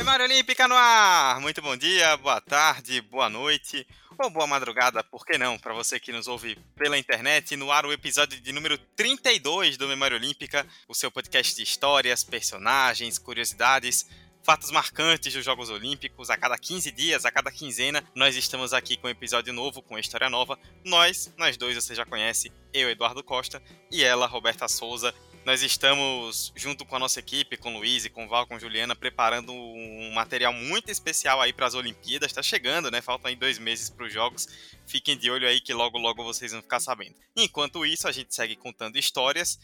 Memória Olímpica no ar! Muito bom dia, boa tarde, boa noite ou boa madrugada, por que não? Para você que nos ouve pela internet, no ar o episódio de número 32 do Memória Olímpica, o seu podcast de histórias, personagens, curiosidades, fatos marcantes dos Jogos Olímpicos. A cada 15 dias, a cada quinzena, nós estamos aqui com um episódio novo, com uma história nova. Nós, nós dois, você já conhece, eu, Eduardo Costa, e ela, Roberta Souza, nós estamos, junto com a nossa equipe, com o Luiz e com o Val, com a Juliana, preparando um material muito especial aí para as Olimpíadas. Está chegando, né? Faltam aí dois meses para os Jogos. Fiquem de olho aí que logo, logo vocês vão ficar sabendo. Enquanto isso, a gente segue contando histórias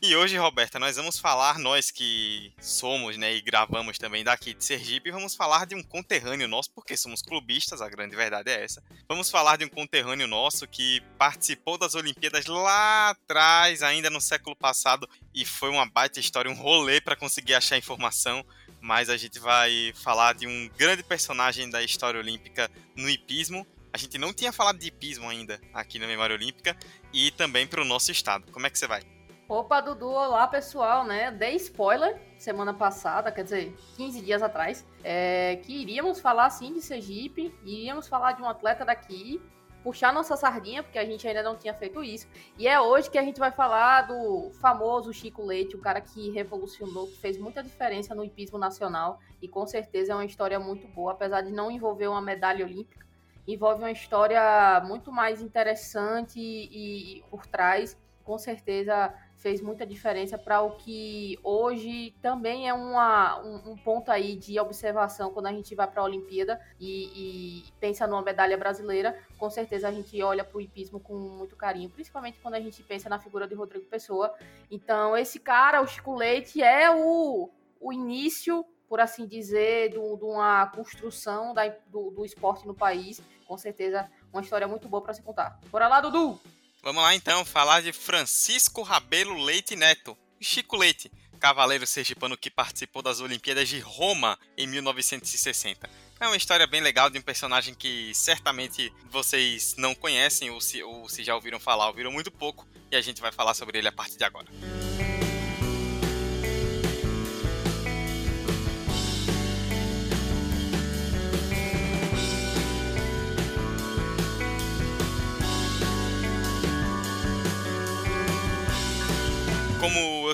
e hoje, Roberta, nós vamos falar, nós que somos, né, e gravamos também daqui de Sergipe, vamos falar de um conterrâneo nosso, porque somos clubistas, a grande verdade é essa. Vamos falar de um conterrâneo nosso que participou das Olimpíadas lá atrás, ainda no século passado, e foi uma baita história, um rolê para conseguir achar informação. Mas a gente vai falar de um grande personagem da história olímpica no hipismo. A gente não tinha falado de hipismo ainda aqui na Memória Olímpica e também para o nosso estado. Como é que você vai? Opa, Dudu, olá pessoal, né? Dei spoiler semana passada, quer dizer, 15 dias atrás, é, que iríamos falar sim de Sergipe, iríamos falar de um atleta daqui, puxar nossa sardinha, porque a gente ainda não tinha feito isso. E é hoje que a gente vai falar do famoso Chico Leite, o cara que revolucionou, que fez muita diferença no hipismo nacional, e com certeza é uma história muito boa, apesar de não envolver uma medalha olímpica. Envolve uma história muito mais interessante e, e por trás, com certeza fez muita diferença para o que hoje também é uma, um, um, ponto aí de observação quando a gente vai para a Olimpíada e, e, pensa numa medalha brasileira. Com certeza a gente olha para o hipismo com muito carinho, principalmente quando a gente pensa na figura de Rodrigo Pessoa. Então, esse cara, o Chico Leite, é o, o início, por assim dizer, de uma construção da, do, do esporte no país. Com certeza, uma história muito boa para se contar. Bora lá, Dudu! Vamos lá então falar de Francisco Rabelo Leite Neto, Chico Leite, cavaleiro sergipano que participou das Olimpíadas de Roma em 1960. É uma história bem legal de um personagem que certamente vocês não conhecem ou se, ou se já ouviram falar, ouviram muito pouco, e a gente vai falar sobre ele a partir de agora. Como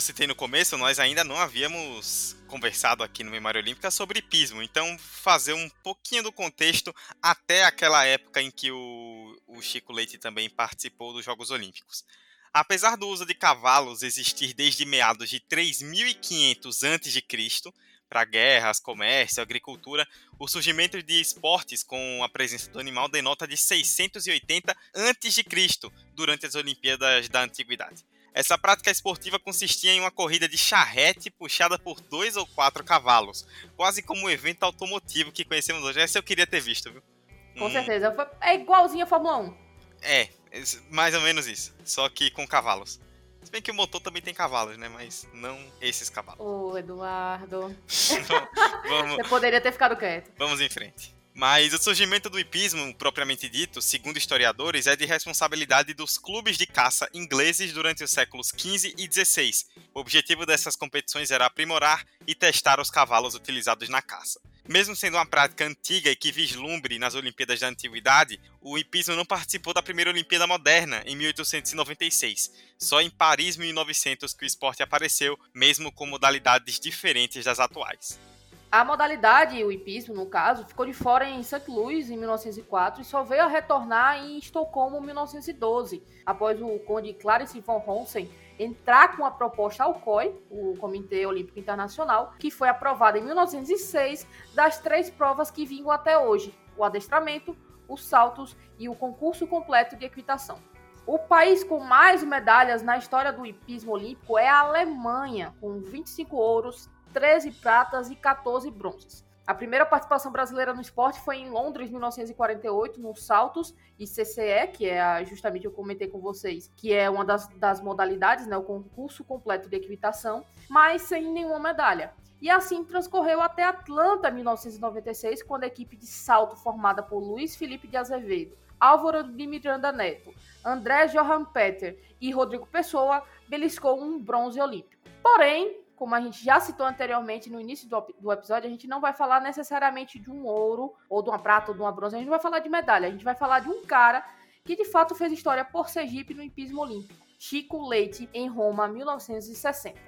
citei no começo, nós ainda não havíamos conversado aqui no Memória Olímpica sobre hipismo, então fazer um pouquinho do contexto até aquela época em que o, o Chico Leite também participou dos Jogos Olímpicos. Apesar do uso de cavalos existir desde meados de 3500 a.C., para guerras, comércio, agricultura, o surgimento de esportes com a presença do animal denota de 680 a.C., durante as Olimpíadas da Antiguidade. Essa prática esportiva consistia em uma corrida de charrete puxada por dois ou quatro cavalos, quase como um evento automotivo que conhecemos hoje. Essa eu queria ter visto, viu? Com hum. certeza. É igualzinho a Fórmula 1. É, mais ou menos isso. Só que com cavalos. Se bem que o motor também tem cavalos, né? Mas não esses cavalos. Ô, Eduardo. vamos... Você poderia ter ficado quieto. Vamos em frente. Mas o surgimento do hipismo, propriamente dito, segundo historiadores, é de responsabilidade dos clubes de caça ingleses durante os séculos XV e XVI. O objetivo dessas competições era aprimorar e testar os cavalos utilizados na caça. Mesmo sendo uma prática antiga e que vislumbre nas Olimpíadas da Antiguidade, o hipismo não participou da primeira Olimpíada Moderna, em 1896. Só em Paris 1900 que o esporte apareceu, mesmo com modalidades diferentes das atuais. A modalidade, o hipismo, no caso, ficou de fora em St. Louis em 1904 e só veio a retornar em Estocolmo em 1912, após o conde Clarence von Honsen entrar com a proposta ao COI, o Comitê Olímpico Internacional, que foi aprovada em 1906 das três provas que vingam até hoje: o adestramento, os saltos e o concurso completo de equitação. O país com mais medalhas na história do hipismo olímpico é a Alemanha, com 25 ouros, 13 pratas e 14 bronzes. A primeira participação brasileira no esporte foi em Londres, 1948, nos saltos e CCE, que é a, justamente eu comentei com vocês, que é uma das, das modalidades, né, o concurso completo de equitação, mas sem nenhuma medalha. E assim transcorreu até Atlanta, 1996, quando a equipe de salto formada por Luiz Felipe de Azevedo, Álvaro de Miranda Neto, André Johan Peter e Rodrigo Pessoa beliscou um bronze olímpico. Porém, como a gente já citou anteriormente no início do, do, episódio, a gente não vai falar necessariamente de um ouro, ou de uma prata, ou de uma bronze, a gente vai falar de medalha, a gente vai falar de um cara que de fato fez história por Sergipe no hipismo olímpico, Chico Leite, em Roma, 1960.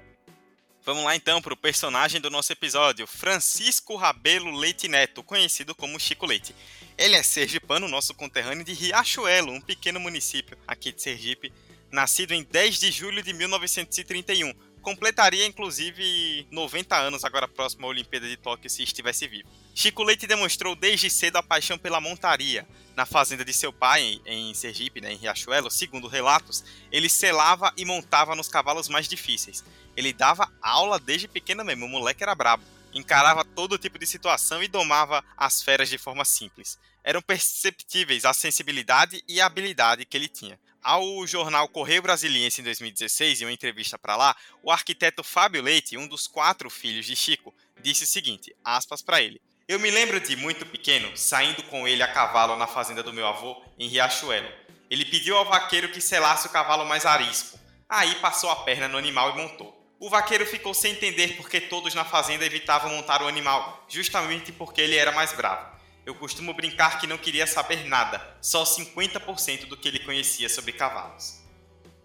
Vamos lá então para o personagem do nosso episódio, Francisco Rabelo Leite Neto, conhecido como Chico Leite. Ele é sergipano, nosso conterrâneo de Riachuelo, um pequeno município aqui de Sergipe, nascido em 10 de julho de 1931. Completaria inclusive 90 anos agora próximo à Olimpíada de Tóquio se estivesse vivo. Chico Leite demonstrou desde cedo a paixão pela montaria. Na fazenda de seu pai, em Sergipe, né, em Riachuelo, segundo relatos, ele selava e montava nos cavalos mais difíceis. Ele dava aula desde pequeno mesmo, o moleque era brabo. Encarava todo tipo de situação e domava as feras de forma simples. Eram perceptíveis a sensibilidade e a habilidade que ele tinha. Ao jornal Correio Brasiliense em 2016, em uma entrevista para lá, o arquiteto Fábio Leite, um dos quatro filhos de Chico, disse o seguinte, aspas para ele: Eu me lembro de muito pequeno, saindo com ele a cavalo na fazenda do meu avô, em Riachuelo. Ele pediu ao vaqueiro que selasse o cavalo mais arisco. Aí passou a perna no animal e montou. O vaqueiro ficou sem entender porque todos na fazenda evitavam montar o animal, justamente porque ele era mais bravo. Eu costumo brincar que não queria saber nada, só 50% do que ele conhecia sobre cavalos.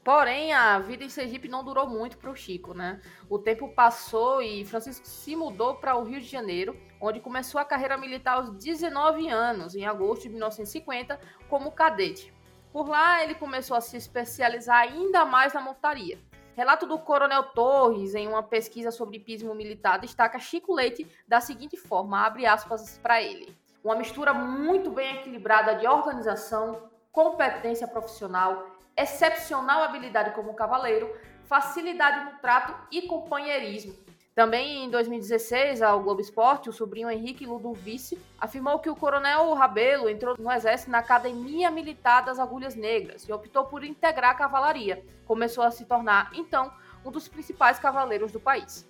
Porém, a vida em Sergipe não durou muito para o Chico, né? O tempo passou e Francisco se mudou para o Rio de Janeiro, onde começou a carreira militar aos 19 anos, em agosto de 1950, como cadete. Por lá, ele começou a se especializar ainda mais na montaria. Relato do Coronel Torres, em uma pesquisa sobre hipismo militar, destaca Chico Leite da seguinte forma, abre aspas para ele. Uma mistura muito bem equilibrada de organização, competência profissional, excepcional habilidade como cavaleiro, facilidade no trato e companheirismo. Também em 2016, ao Globo Esporte, o sobrinho Henrique Ludovice afirmou que o coronel Rabelo entrou no exército na Academia Militar das Agulhas Negras e optou por integrar a cavalaria. Começou a se tornar, então, um dos principais cavaleiros do país.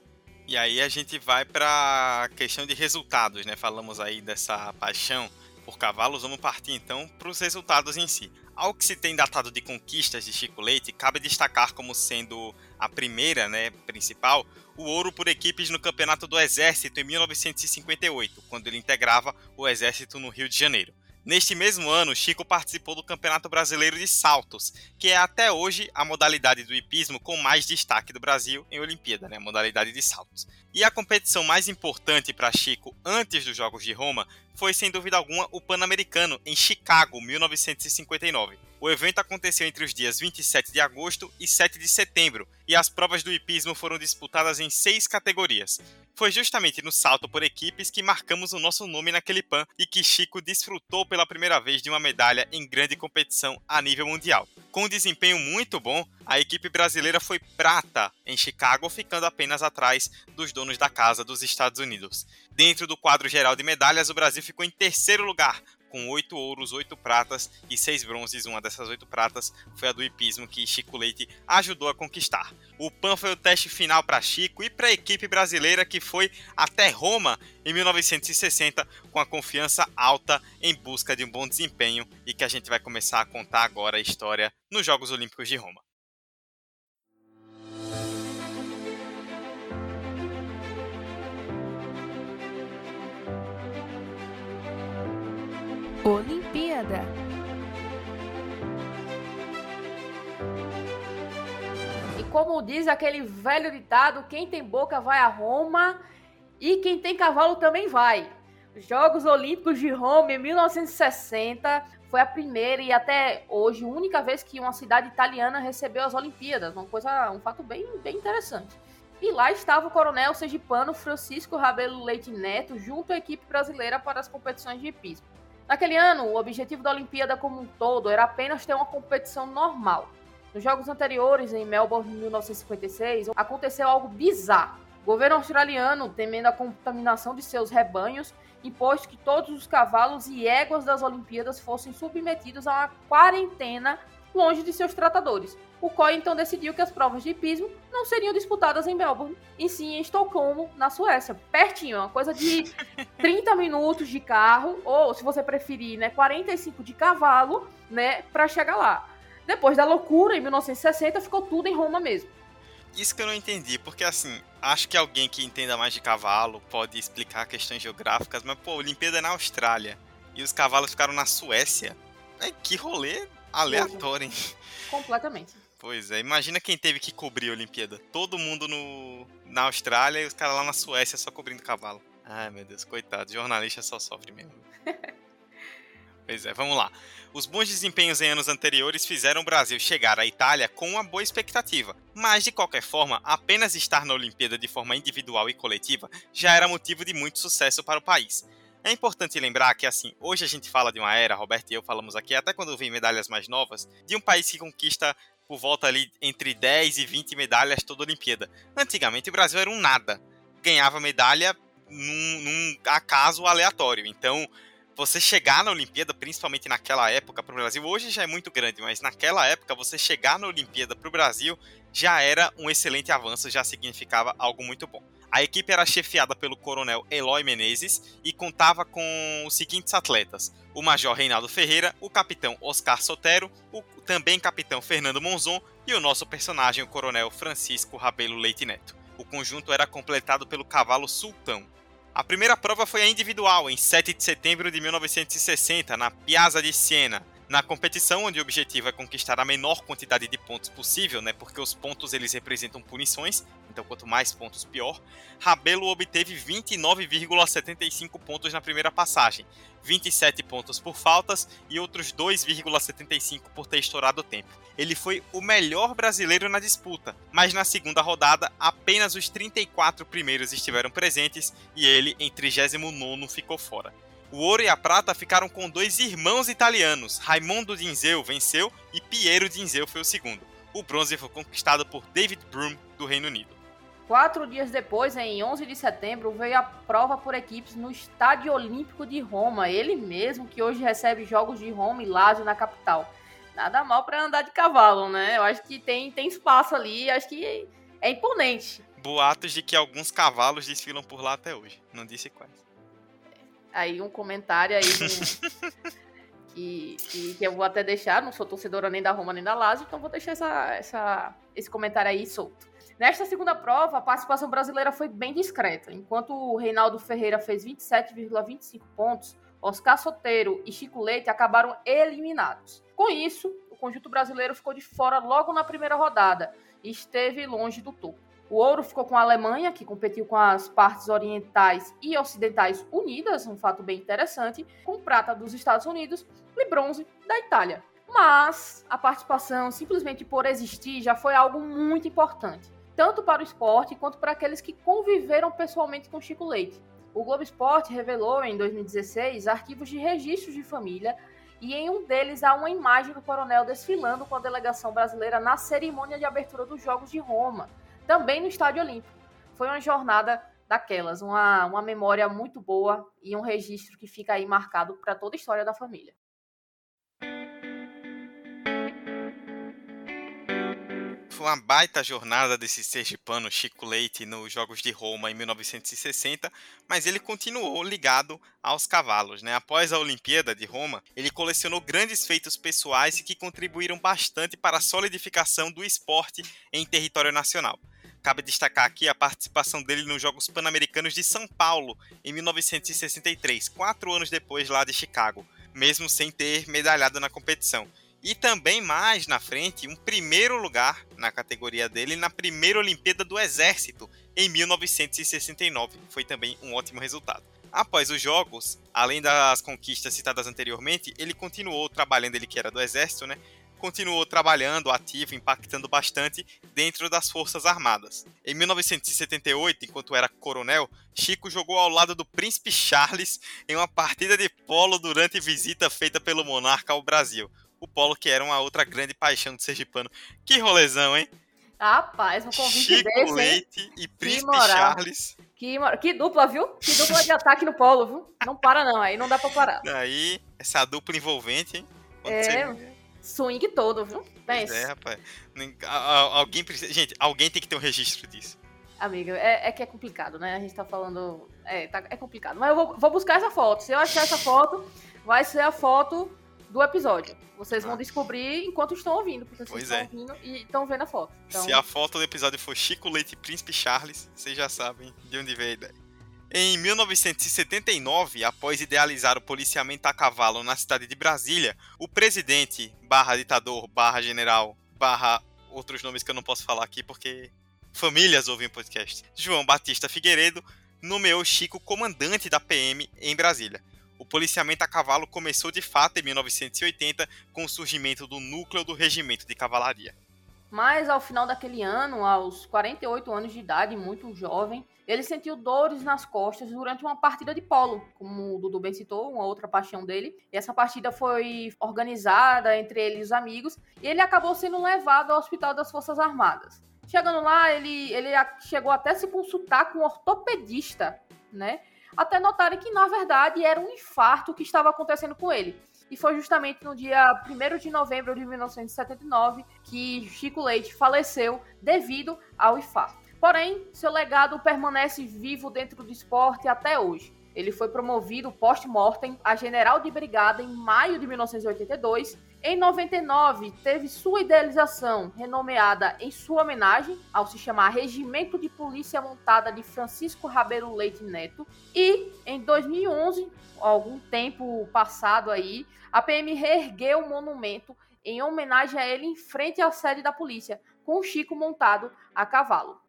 E aí a gente vai para a questão de resultados, né? Falamos aí dessa paixão por cavalos, vamos partir então para os resultados em si. Ao que se tem datado de conquistas de Chico Leite, cabe destacar como sendo a primeira, né, principal, o ouro por equipes no Campeonato do Exército em 1958, quando ele integrava o Exército no Rio de Janeiro. Neste mesmo ano, Chico participou do Campeonato Brasileiro de Saltos, que é até hoje a modalidade do hipismo com mais destaque do Brasil em Olimpíada, né? modalidade de saltos. E a competição mais importante para Chico antes dos Jogos de Roma foi, sem dúvida alguma, o Pan-Americano, em Chicago, 1959. O evento aconteceu entre os dias 27 de agosto e 7 de setembro, e as provas do hipismo foram disputadas em seis categorias. Foi justamente no salto por equipes que marcamos o nosso nome naquele PAN e que Chico desfrutou pela primeira vez de uma medalha em grande competição a nível mundial. Com um desempenho muito bom, a equipe brasileira foi prata em Chicago, ficando apenas atrás dos donos da casa dos Estados Unidos. Dentro do quadro geral de medalhas, o Brasil ficou em terceiro lugar, com oito ouros, oito pratas e seis bronzes. Uma dessas oito pratas foi a do hipismo que Chico Leite ajudou a conquistar. O PAN foi o teste final para Chico e para a equipe brasileira que foi até Roma em 1960 com a confiança alta em busca de um bom desempenho e que a gente vai começar a contar agora a história nos Jogos Olímpicos de Roma. Olimpíada. E como diz aquele velho ditado, quem tem boca vai a Roma e quem tem cavalo também vai. Os Jogos Olímpicos de Roma em 1960 foi a primeira e até hoje única vez que uma cidade italiana recebeu as Olimpíadas, uma coisa, um fato bem, bem interessante. E lá estava o coronel sergipano Francisco Rabelo Leite Neto junto à equipe brasileira para as competições de hipismo. Naquele ano, o objetivo da Olimpíada como um todo era apenas ter uma competição normal. Nos jogos anteriores, em Melbourne, em 1956, aconteceu algo bizarro. O governo australiano, temendo a contaminação de seus rebanhos, impôs que todos os cavalos e éguas das Olimpíadas fossem submetidos a uma quarentena longe de seus tratadores. O COI então decidiu que as provas de hipismo não seriam disputadas em Melbourne, e sim em Estocolmo, na Suécia. Pertinho, uma coisa de 30 minutos de carro, ou se você preferir, né, 45 de cavalo, né, para chegar lá. Depois da loucura, em 1960, ficou tudo em Roma mesmo. Isso que eu não entendi, porque assim, acho que alguém que entenda mais de cavalo pode explicar questões geográficas, mas pô, a Olimpíada é na Austrália e os cavalos ficaram na Suécia. É, que rolê aleatório, hein? Completamente. Pois é, imagina quem teve que cobrir a Olimpíada. Todo mundo no, na Austrália e os caras lá na Suécia só cobrindo cavalo. Ai meu Deus, coitado, jornalista só sofre mesmo. pois é, vamos lá. Os bons desempenhos em anos anteriores fizeram o Brasil chegar à Itália com uma boa expectativa, mas de qualquer forma, apenas estar na Olimpíada de forma individual e coletiva já era motivo de muito sucesso para o país. É importante lembrar que, assim, hoje a gente fala de uma era, Roberto e eu falamos aqui, até quando vem medalhas mais novas, de um país que conquista por volta ali entre 10 e 20 medalhas toda a Olimpíada. Antigamente o Brasil era um nada, ganhava medalha num, num acaso aleatório. Então, você chegar na Olimpíada, principalmente naquela época para o Brasil, hoje já é muito grande, mas naquela época você chegar na Olimpíada para o Brasil já era um excelente avanço, já significava algo muito bom. A equipe era chefiada pelo coronel Eloy Menezes e contava com os seguintes atletas: o major Reinaldo Ferreira, o capitão Oscar Sotero, o também capitão Fernando Monzon e o nosso personagem, o coronel Francisco Rabelo Leite Neto. O conjunto era completado pelo cavalo Sultão, a primeira prova foi a individual, em 7 de setembro de 1960, na Piazza di Siena. Na competição, onde o objetivo é conquistar a menor quantidade de pontos possível, né, porque os pontos eles representam punições, então quanto mais pontos pior, Rabelo obteve 29,75 pontos na primeira passagem, 27 pontos por faltas e outros 2,75 por ter estourado o tempo. Ele foi o melhor brasileiro na disputa, mas na segunda rodada apenas os 34 primeiros estiveram presentes e ele, em 39 ficou fora. O ouro e a prata ficaram com dois irmãos italianos, Raimondo Dinzeu venceu e Piero Dinzeu foi o segundo. O bronze foi conquistado por David Broom, do Reino Unido. Quatro dias depois, em 11 de setembro, veio a prova por equipes no Estádio Olímpico de Roma, ele mesmo que hoje recebe jogos de Roma e Lazio na capital. Nada mal para andar de cavalo, né? Eu acho que tem, tem espaço ali, acho que é imponente. Boatos de que alguns cavalos desfilam por lá até hoje, não disse quais. Aí um comentário aí que, que, que, eu vou até deixar, não sou torcedora nem da Roma nem da Lazio, então vou deixar essa, essa, esse comentário aí solto. Nesta segunda prova, a participação brasileira foi bem discreta. Enquanto o Reinaldo Ferreira fez 27,25 pontos, Oscar Soteiro e Chico Leite acabaram eliminados. Com isso, o conjunto brasileiro ficou de fora logo na primeira rodada e esteve longe do topo. O ouro ficou com a Alemanha, que competiu com as partes orientais e ocidentais unidas, um fato bem interessante, com prata dos Estados Unidos e bronze da Itália. Mas a participação, simplesmente por existir, já foi algo muito importante tanto para o esporte quanto para aqueles que conviveram pessoalmente com Chico Leite. O Globo Esporte revelou em 2016 arquivos de registros de família e em um deles há uma imagem do coronel desfilando com a delegação brasileira na cerimônia de abertura dos Jogos de Roma, também no Estádio Olímpico. Foi uma jornada daquelas, uma, uma memória muito boa e um registro que fica aí marcado para toda a história da família. Foi uma baita jornada desse sergipano Chico Leite nos Jogos de Roma em 1960, mas ele continuou ligado aos cavalos. Né? Após a Olimpíada de Roma, ele colecionou grandes feitos pessoais que contribuíram bastante para a solidificação do esporte em território nacional. Cabe destacar aqui a participação dele nos Jogos Pan-Americanos de São Paulo em 1963, quatro anos depois lá de Chicago, mesmo sem ter medalhado na competição e também mais na frente um primeiro lugar na categoria dele na primeira Olimpíada do Exército em 1969. Foi também um ótimo resultado. Após os jogos, além das conquistas citadas anteriormente, ele continuou trabalhando, ele que era do Exército, né? continuou trabalhando ativo, impactando bastante dentro das Forças Armadas. Em 1978, enquanto era coronel, Chico jogou ao lado do príncipe Charles em uma partida de polo durante visita feita pelo monarca ao Brasil. O polo que era uma outra grande paixão do sergipano. Que rolezão, hein? Rapaz, um convite Chico desse, Leite hein? e Príncipe. Charles. Que, que dupla, viu? Que dupla de ataque no polo, viu? Não para não, aí não dá pra parar. Aí, essa dupla envolvente, hein? Quando É, você- Swing todo, viu? Pois Pensa. é, rapaz. Alguém precisa. Gente, alguém tem que ter um registro disso. Amiga, é, é que é complicado, né? A gente tá falando. É, tá- é complicado. Mas eu vou, vou buscar essa foto. Se eu achar essa foto, vai ser a foto do episódio. Vocês vão descobrir enquanto estão ouvindo, porque vocês Pois estão é. ouvindo e estão vendo a foto. Então, Se a foto do episódio for Chico Leite e Príncipe Charles, vocês já sabem de onde veio a ideia. Em 1979, após idealizar o policiamento a cavalo na cidade de Brasília, o presidente, barra ditador, barra general, barra outros nomes que eu não posso falar aqui porque famílias ouvem o podcast, João Batista Figueiredo, nomeou Chico comandante da PM em Brasília. O policiamento a cavalo começou de fato em 1980 com o surgimento do núcleo do regimento de cavalaria. Mas ao final daquele ano, aos 48 anos de idade, muito jovem, ele sentiu dores nas costas durante uma partida de polo, como o Dudu bem citou, uma outra paixão dele. E essa partida foi organizada entre ele e os amigos, e ele acabou sendo levado ao Hospital das Forças Armadas. Chegando lá, ele, ele chegou até a se consultar com um ortopedista, né? Até notarem que, na verdade, era um infarto que estava acontecendo com ele. E foi justamente no dia 1 de novembro de 1979 que Chico Leite faleceu devido ao infarto. Porém, seu legado permanece vivo dentro do esporte até hoje. Ele foi promovido post-mortem a general de brigada em maio de 1982. Em 99, teve sua idealização renomeada em sua homenagem, ao se chamar Regimento de Polícia Montada de Francisco Rabelo Leite Neto. E em 2011, algum tempo passado aí, a PM reergueu o monumento em homenagem a ele em frente à sede da polícia, com o Chico montado a cavalo.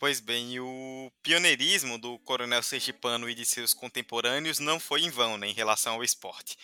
Pois bem, o pioneirismo do coronel sergipano e de seus contemporâneos não foi em vão né, em relação ao esporte.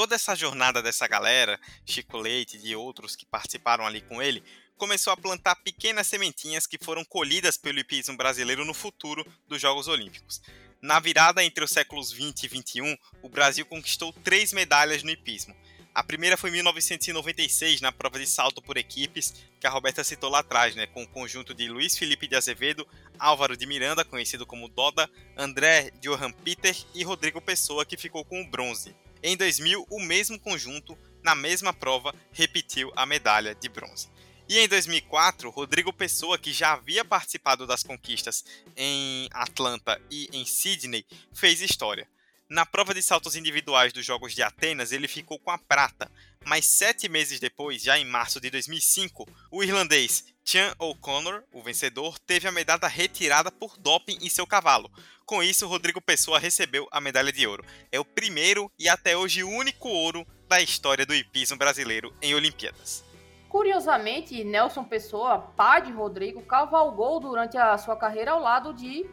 Toda essa jornada dessa galera, Chico Leite e outros que participaram ali com ele, começou a plantar pequenas sementinhas que foram colhidas pelo hipismo brasileiro no futuro dos Jogos Olímpicos. Na virada entre os séculos 20 e 21, o Brasil conquistou três medalhas no hipismo. A primeira foi em 1996, na prova de salto por equipes, que a Roberta citou lá atrás, né, com o conjunto de Luiz Felipe de Azevedo, Álvaro de Miranda, conhecido como Doda, André Johan Peter e Rodrigo Pessoa, que ficou com o bronze. Em 2000, o mesmo conjunto, na mesma prova, repetiu a medalha de bronze. E em 2004, Rodrigo Pessoa, que já havia participado das conquistas em Atlanta e em Sydney, fez história. Na prova de saltos individuais dos Jogos de Atenas, ele ficou com a prata, mas sete meses depois, já em março de 2005, o irlandês Chan O'Connor, o vencedor, teve a medalha retirada por doping em seu cavalo. Com isso, Rodrigo Pessoa recebeu a medalha de ouro. É o primeiro e até hoje único ouro da história do hipismo brasileiro em Olimpíadas. Curiosamente, Nelson Pessoa, pai de Rodrigo, cavalgou durante a sua carreira ao lado de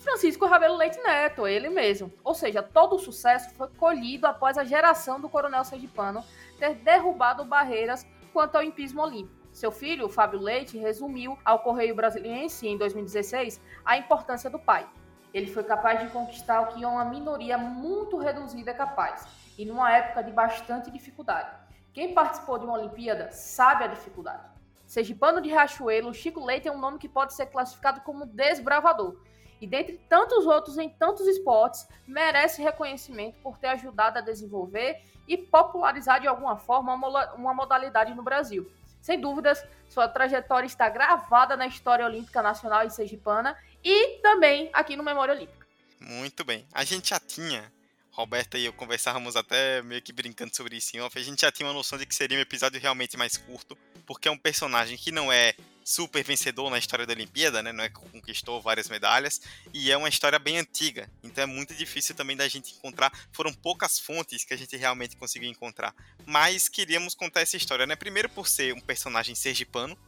Francisco Rabelo Leite Neto, ele mesmo. Ou seja, todo o sucesso foi colhido após a geração do coronel sergipano ter derrubado barreiras quanto ao hipismo olímpico. Seu filho, Fábio Leite, resumiu ao Correio Brasiliense em 2016 a importância do pai. Ele foi capaz de conquistar o que uma minoria muito reduzida é capaz, e numa época de bastante dificuldade. Quem participou de uma Olimpíada sabe a dificuldade. Sergipano de Riachuelo, Chico Leite é um nome que pode ser classificado como desbravador. E dentre tantos outros em tantos esportes, merece reconhecimento por ter ajudado a desenvolver e popularizar de alguma forma uma modalidade no Brasil. Sem dúvidas, sua trajetória está gravada na história olímpica nacional e sergipana e também aqui no Memória Olímpica. Muito bem. A gente já tinha, Roberta e eu conversávamos até meio que brincando sobre isso em off, a gente já tinha uma noção de que seria um episódio realmente mais curto, porque é um personagem que não é super vencedor na história da Olimpíada, né? Não é que conquistou várias medalhas e é uma história bem antiga. Então é muito difícil também da gente encontrar. Foram poucas fontes que a gente realmente conseguiu encontrar, mas queríamos contar essa história, né? Primeiro por ser um personagem sergipano,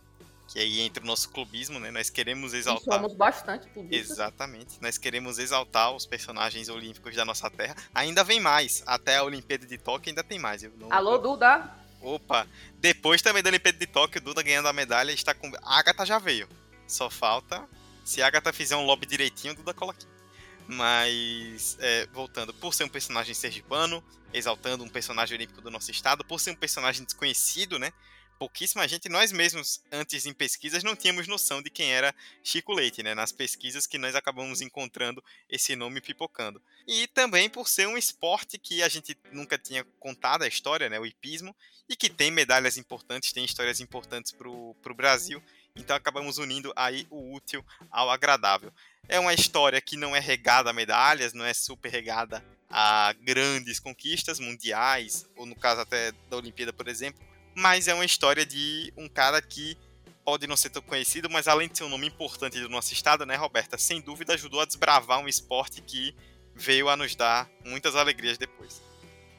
que aí entra o nosso clubismo, né? Nós queremos exaltar. E somos bastante clubistas. Exatamente. Nós queremos exaltar os personagens olímpicos da nossa terra. Ainda vem mais. Até a Olimpíada de Tóquio ainda tem mais. Não... Alô, Duda. Opa, depois também da Olimpíada de Tóquio, Duda ganhando a medalha está com. A Agatha já veio. Só falta. Se a Agatha fizer um lobby direitinho, Duda cola aqui. Mas, é, voltando, por ser um personagem sergipano, exaltando um personagem olímpico do nosso estado, por ser um personagem desconhecido, né? Pouquíssima gente, nós mesmos, antes em pesquisas, não tínhamos noção de quem era Chico Leite, né? Nas pesquisas que nós acabamos encontrando esse nome pipocando. E também por ser um esporte que a gente nunca tinha contado a história, né? O hipismo, e que tem medalhas importantes, tem histórias importantes para o Brasil. Então acabamos unindo aí o útil ao agradável. É uma história que não é regada a medalhas, não é super regada a grandes conquistas mundiais, ou no caso até da Olimpíada, por exemplo, mas é uma história de um cara que pode não ser tão conhecido, mas além de ser um nome importante do nosso estado, né, Roberta, sem dúvida ajudou a desbravar um esporte que veio a nos dar muitas alegrias depois.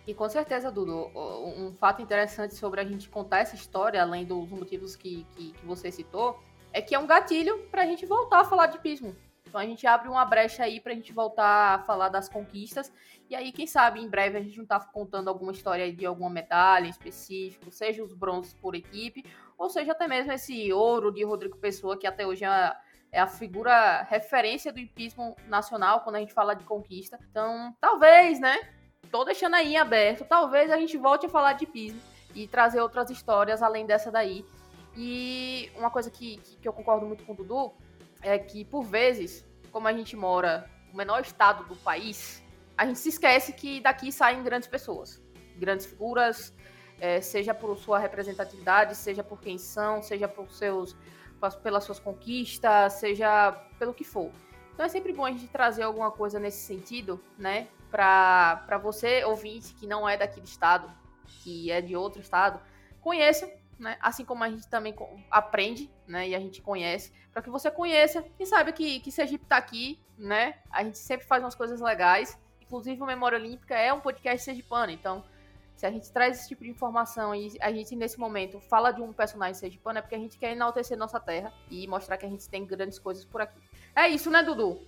E com certeza, Dudu, um fato interessante sobre a gente contar essa história, além dos motivos que, que, que você citou, é que é um gatilho para a gente voltar a falar de pismo. Então a gente abre uma brecha aí pra gente voltar a falar das conquistas. E aí, quem sabe, em breve a gente não tá contando alguma história de alguma medalha em específico, seja os bronzes por equipe, ou seja até mesmo esse ouro de Rodrigo Pessoa, que até hoje é a, é a figura referência do hipismo nacional quando a gente fala de conquista. Então, talvez, né? Tô deixando aí em aberto, talvez a gente volte a falar de hipismo e trazer outras histórias além dessa daí. E uma coisa que, que eu concordo muito com o Dudu é que, por vezes, como a gente mora no menor estado do país, a gente se esquece que daqui saem grandes pessoas, grandes figuras, é, seja por sua representatividade, seja por quem são, seja por seus, pelas suas conquistas, seja pelo que for. Então é sempre bom a gente trazer alguma coisa nesse sentido, né? Para você, ouvinte, que não é daquele estado, que é de outro estado, conheça né? Assim como a gente também aprende, né? E a gente conhece, para que você conheça e saiba que, que Sergipe tá aqui, né? A gente sempre faz umas coisas legais. Inclusive, o Memória Olímpica é um podcast sergipano, então se a gente traz esse tipo de informação e a gente, nesse momento, fala de um personagem sergipano, é porque a gente quer enaltecer nossa terra e mostrar que a gente tem grandes coisas por aqui. É isso, né, Dudu?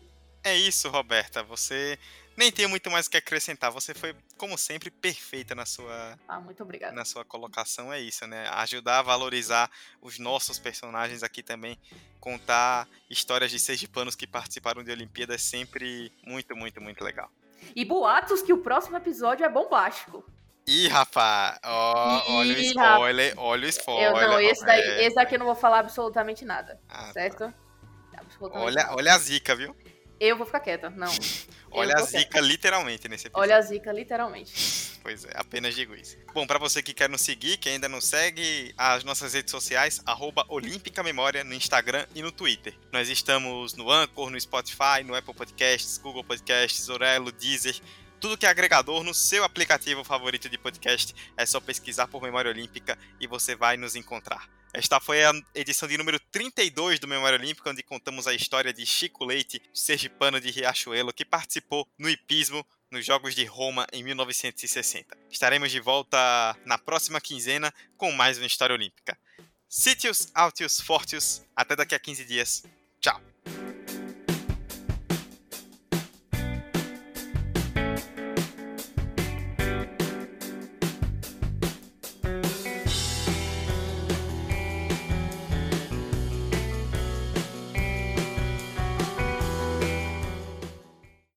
É isso, Roberta. Você nem tem muito mais o que acrescentar. Você foi, como sempre, perfeita na sua. Ah, muito obrigada. Na sua colocação, é isso, né? Ajudar a valorizar os nossos personagens aqui também. Contar histórias de sergipanos que participaram de Olimpíadas é sempre muito, muito, muito legal. E boatos que o próximo episódio é bombástico. Ih, rapaz, oh, olha o spoiler, olha o spoiler. Eu, não, esse, daí, é... esse daqui eu não vou falar absolutamente nada, ah, tá. certo? Tá. Absolutamente olha, nada. olha a zica, viu? Eu vou ficar quieta, não. Olha a zica quieta. literalmente nesse episódio. Olha a zica literalmente. Pois é, apenas digo isso. Bom, para você que quer nos seguir, que ainda não segue, as nossas redes sociais, arroba Olímpica Memória no Instagram e no Twitter. Nós estamos no Anchor, no Spotify, no Apple Podcasts, Google Podcasts, Orelo, Deezer, tudo que é agregador no seu aplicativo favorito de podcast. É só pesquisar por Memória Olímpica e você vai nos encontrar. Esta foi a edição de número 32 do Memória Olímpica, onde contamos a história de Chico Leite, sergipano de Riachuelo, que participou no hipismo nos Jogos de Roma em 1960. Estaremos de volta na próxima quinzena com mais uma história olímpica. Sítios, Altios, Fortios, até daqui a 15 dias. Tchau!